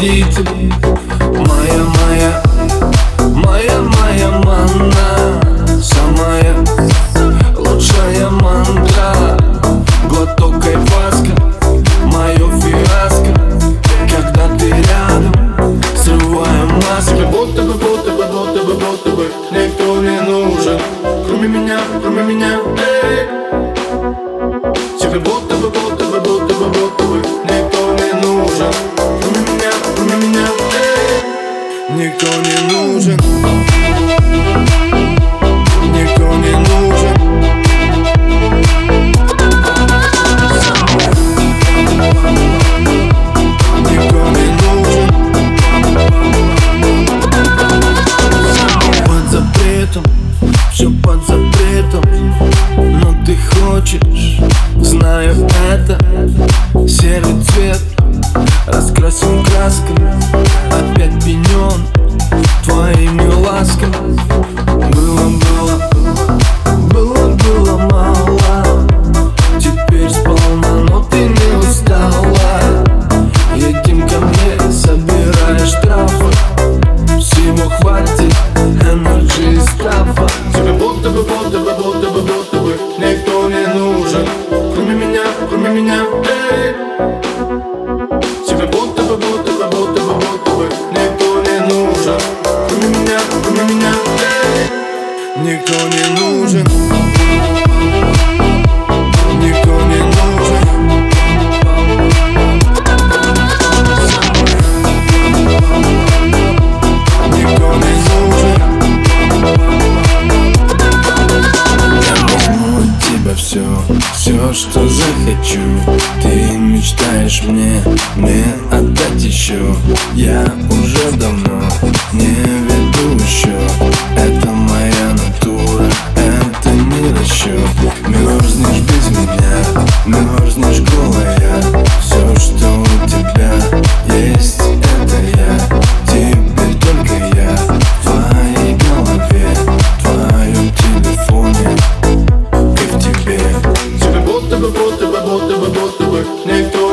Родители. Моя, моя, моя, моя манна. Самая лучшая мантра Глоток айваска, мое фиаско. Когда ты рядом, срываю маску Будто бы, будто бы, будто бы, будто бы Никто не нужен. Кроме меня, кроме меня, эй. Тебе будто знаю это. Серый цвет Раскрасим красками Опять пенен Твоими ласками. Было, было Было, было мало. Теперь сполна, но ты не устала. Едем ко мне, собирая штрафы что захочу. Ты мечтаешь мне, мне отдать еще Я уже давно не веду еще Это lento